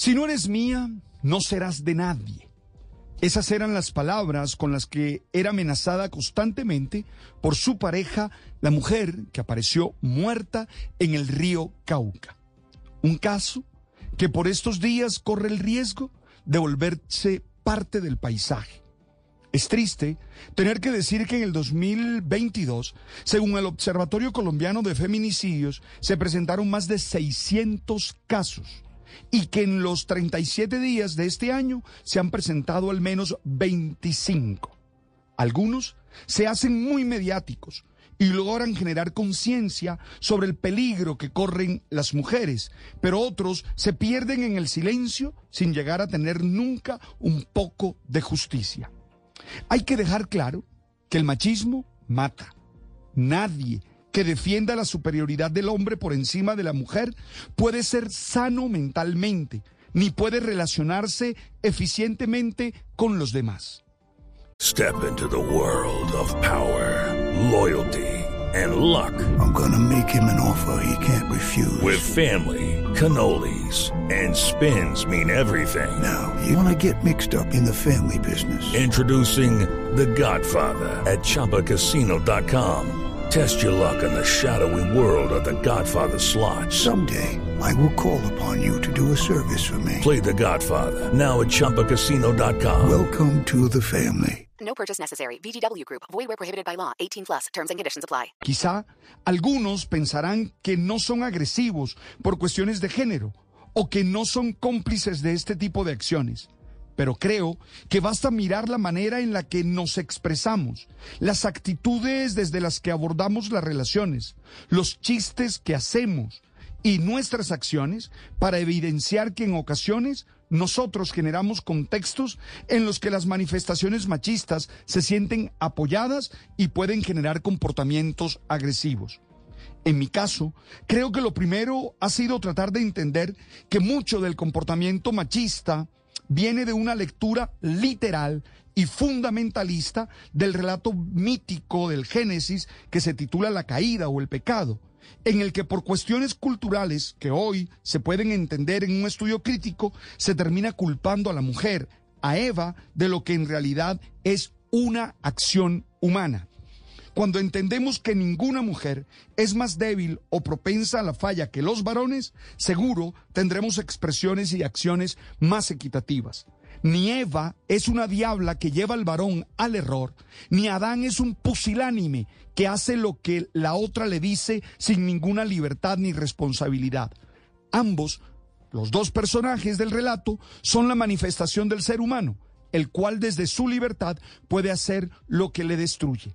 Si no eres mía, no serás de nadie. Esas eran las palabras con las que era amenazada constantemente por su pareja, la mujer que apareció muerta en el río Cauca. Un caso que por estos días corre el riesgo de volverse parte del paisaje. Es triste tener que decir que en el 2022, según el Observatorio Colombiano de Feminicidios, se presentaron más de 600 casos y que en los 37 días de este año se han presentado al menos 25. Algunos se hacen muy mediáticos y logran generar conciencia sobre el peligro que corren las mujeres, pero otros se pierden en el silencio sin llegar a tener nunca un poco de justicia. Hay que dejar claro que el machismo mata. Nadie que defienda la superioridad del hombre por encima de la mujer puede ser sano mentalmente, ni puede relacionarse eficientemente con los demás. Step into the world of power, loyalty, and luck. I'm gonna make him an offer he can't refuse. With family, cannolis, and spins mean everything. Now, you wanna get mixed up in the family business. Introducing The Godfather at ChumbaCasino.com. Test your luck in the shadowy world of The Godfather slot. Someday, I will call upon you to do a service for me. Play The Godfather now at ChumbaCasino.com. Welcome to the family. No purchase necessary. VGW Group. Void where prohibited by law. 18 plus. Terms and conditions apply. Quizá algunos pensarán que no son agresivos por cuestiones de género o que no son cómplices de este tipo de acciones. Pero creo que basta mirar la manera en la que nos expresamos, las actitudes desde las que abordamos las relaciones, los chistes que hacemos y nuestras acciones para evidenciar que en ocasiones nosotros generamos contextos en los que las manifestaciones machistas se sienten apoyadas y pueden generar comportamientos agresivos. En mi caso, creo que lo primero ha sido tratar de entender que mucho del comportamiento machista viene de una lectura literal y fundamentalista del relato mítico del Génesis que se titula La caída o el pecado, en el que por cuestiones culturales que hoy se pueden entender en un estudio crítico, se termina culpando a la mujer, a Eva, de lo que en realidad es una acción humana. Cuando entendemos que ninguna mujer es más débil o propensa a la falla que los varones, seguro tendremos expresiones y acciones más equitativas. Ni Eva es una diabla que lleva al varón al error, ni Adán es un pusilánime que hace lo que la otra le dice sin ninguna libertad ni responsabilidad. Ambos, los dos personajes del relato, son la manifestación del ser humano, el cual desde su libertad puede hacer lo que le destruye.